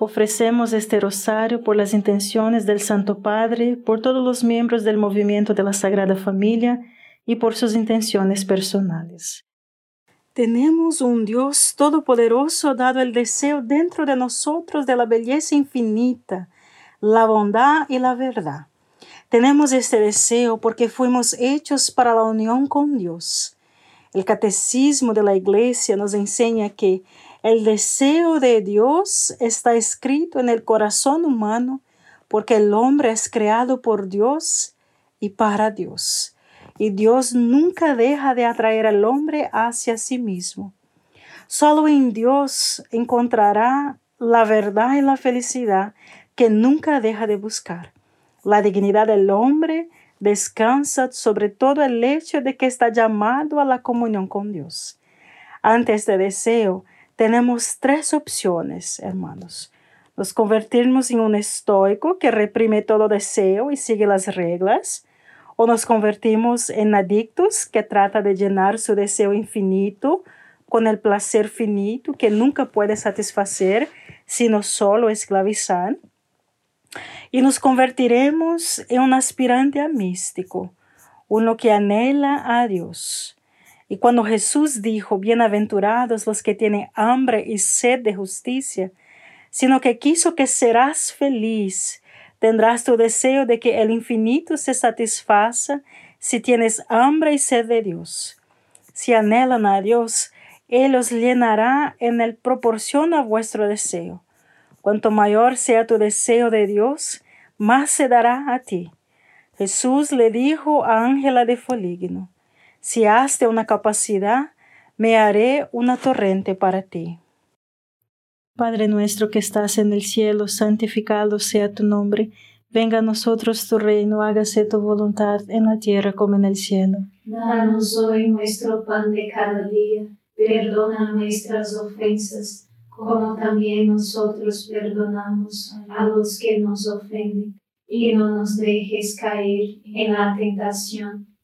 Ofrecemos este rosario por las intenciones del Santo Padre, por todos los miembros del movimiento de la Sagrada Familia y por sus intenciones personales. Tenemos un Dios todopoderoso dado el deseo dentro de nosotros de la belleza infinita, la bondad y la verdad. Tenemos este deseo porque fuimos hechos para la unión con Dios. El catecismo de la Iglesia nos enseña que el deseo de Dios está escrito en el corazón humano porque el hombre es creado por Dios y para Dios. Y Dios nunca deja de atraer al hombre hacia sí mismo. Solo en Dios encontrará la verdad y la felicidad que nunca deja de buscar. La dignidad del hombre descansa sobre todo el hecho de que está llamado a la comunión con Dios. Ante este deseo, tenemos tres opciones, hermanos. Nos convertimos en un estoico que reprime todo deseo y sigue las reglas, o nos convertimos en adictos que trata de llenar su deseo infinito con el placer finito que nunca puede satisfacer, sino solo esclavizar. Y nos convertiremos en un aspirante a místico, uno que anhela a Dios y cuando Jesús dijo, bienaventurados los que tienen hambre y sed de justicia, sino que quiso que serás feliz, tendrás tu deseo de que el infinito se satisfaça si tienes hambre y sed de Dios. Si anhelan a Dios, Él os llenará en el proporción a vuestro deseo. Cuanto mayor sea tu deseo de Dios, más se dará a ti. Jesús le dijo a Ángela de Foligno, si has de una capacidad, me haré una torrente para ti. Padre nuestro que estás en el cielo, santificado sea tu nombre. Venga a nosotros tu reino, hágase tu voluntad en la tierra como en el cielo. Danos hoy nuestro pan de cada día, perdona nuestras ofensas, como también nosotros perdonamos a los que nos ofenden, y no nos dejes caer en la tentación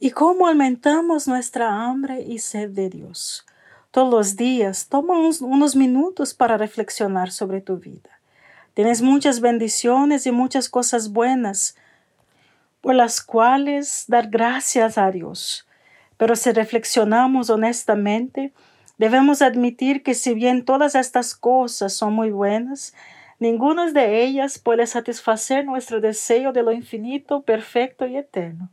¿Y cómo aumentamos nuestra hambre y sed de Dios? Todos los días toma unos minutos para reflexionar sobre tu vida. Tienes muchas bendiciones y muchas cosas buenas por las cuales dar gracias a Dios. Pero si reflexionamos honestamente, Debemos admitir que si bien todas estas cosas son muy buenas, ninguna de ellas puede satisfacer nuestro deseo de lo infinito, perfecto y eterno.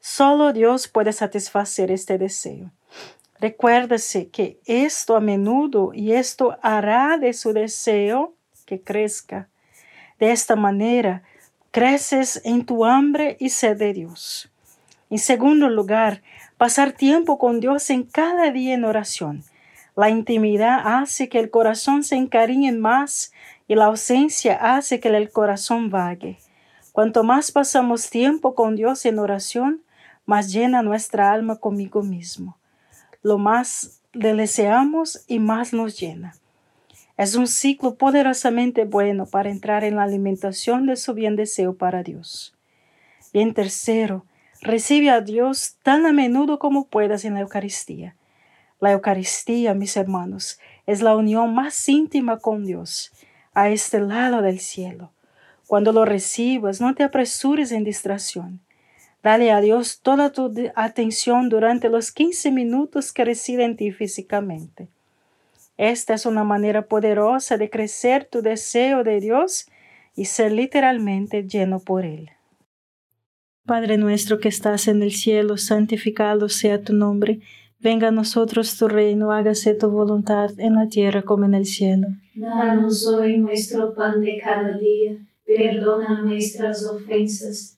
Solo Dios puede satisfacer este deseo. Recuérdese que esto a menudo y esto hará de su deseo que crezca. De esta manera, creces en tu hambre y sed de Dios. En segundo lugar, pasar tiempo con Dios en cada día en oración. La intimidad hace que el corazón se encariñe más y la ausencia hace que el corazón vague. Cuanto más pasamos tiempo con Dios en oración, más llena nuestra alma conmigo mismo. Lo más le deseamos y más nos llena. Es un ciclo poderosamente bueno para entrar en la alimentación de su bien deseo para Dios. Bien tercero, recibe a Dios tan a menudo como puedas en la Eucaristía. La Eucaristía, mis hermanos, es la unión más íntima con Dios, a este lado del cielo. Cuando lo recibas, no te apresures en distracción. Dale a Dios toda tu atención durante los 15 minutos que reside en ti físicamente. Esta es una manera poderosa de crecer tu deseo de Dios y ser literalmente lleno por Él. Padre nuestro que estás en el cielo, santificado sea tu nombre Venga a nosotros tu reino, hágase tu voluntad en la tierra como en el cielo. Danos hoy nuestro pan de cada día, perdona nuestras ofensas,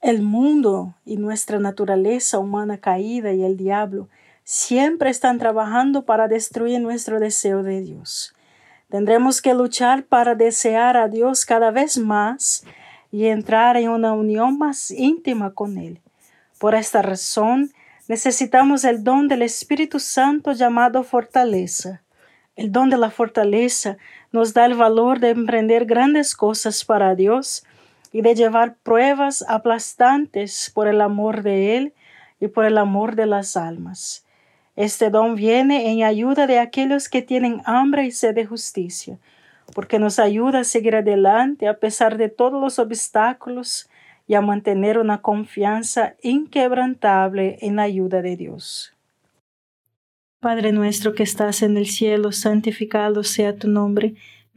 El mundo y nuestra naturaleza humana caída y el diablo siempre están trabajando para destruir nuestro deseo de Dios. Tendremos que luchar para desear a Dios cada vez más y entrar en una unión más íntima con Él. Por esta razón, necesitamos el don del Espíritu Santo llamado fortaleza. El don de la fortaleza nos da el valor de emprender grandes cosas para Dios y de llevar pruebas aplastantes por el amor de Él y por el amor de las almas. Este don viene en ayuda de aquellos que tienen hambre y sed de justicia, porque nos ayuda a seguir adelante a pesar de todos los obstáculos y a mantener una confianza inquebrantable en la ayuda de Dios. Padre nuestro que estás en el cielo, santificado sea tu nombre,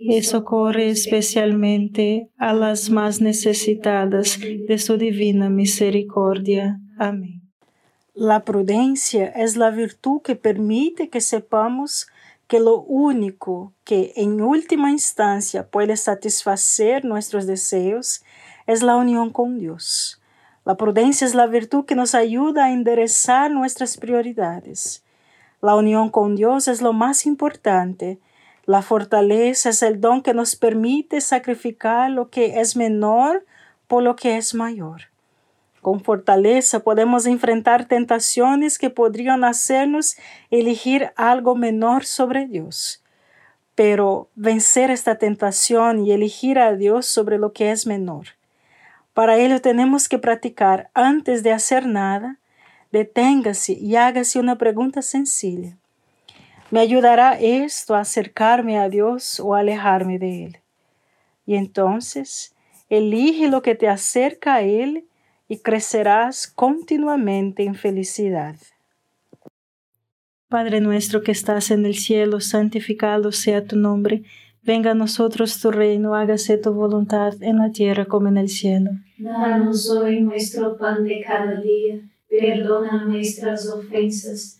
y socorre especialmente a las más necesitadas de su divina misericordia. Amén. La prudencia es la virtud que permite que sepamos que lo único que en última instancia puede satisfacer nuestros deseos es la unión con Dios. La prudencia es la virtud que nos ayuda a enderezar nuestras prioridades. La unión con Dios es lo más importante la fortaleza es el don que nos permite sacrificar lo que es menor por lo que es mayor. Con fortaleza podemos enfrentar tentaciones que podrían hacernos elegir algo menor sobre Dios. Pero vencer esta tentación y elegir a Dios sobre lo que es menor. Para ello tenemos que practicar antes de hacer nada, deténgase y hágase una pregunta sencilla. ¿Me ayudará esto a acercarme a Dios o a alejarme de Él? Y entonces, elige lo que te acerca a Él y crecerás continuamente en felicidad. Padre nuestro que estás en el cielo, santificado sea tu nombre. Venga a nosotros tu reino, hágase tu voluntad en la tierra como en el cielo. Danos hoy nuestro pan de cada día, perdona nuestras ofensas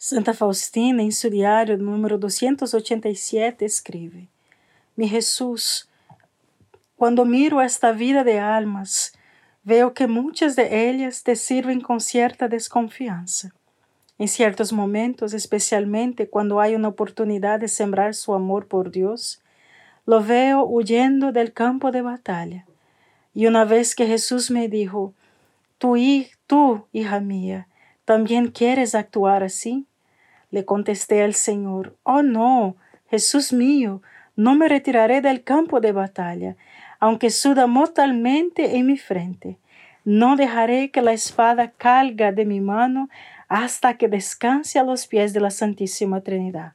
Santa Faustina, em seu diário número 287, escreve: Mi Jesus, quando miro esta vida de almas, veo que muitas de ellas te sirven com certa desconfiança. Em certos momentos, especialmente quando há uma oportunidade de sembrar su amor por Deus, lo veo huyendo del campo de batalla. Y una vez que Jesús me dijo, tú, tú, hija mía, ¿también quieres actuar así? Le contesté al Señor, oh no, Jesús mío, no me retiraré del campo de batalla, aunque suda mortalmente en mi frente. No dejaré que la espada calga de mi mano hasta que descanse a los pies de la Santísima Trinidad.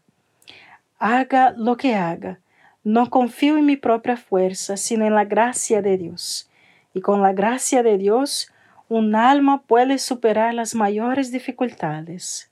Haga lo que haga, no confío en mi propia fuerza, sino en la gracia de Dios. Y con la gracia de Dios, un alma puede superar las mayores dificultades.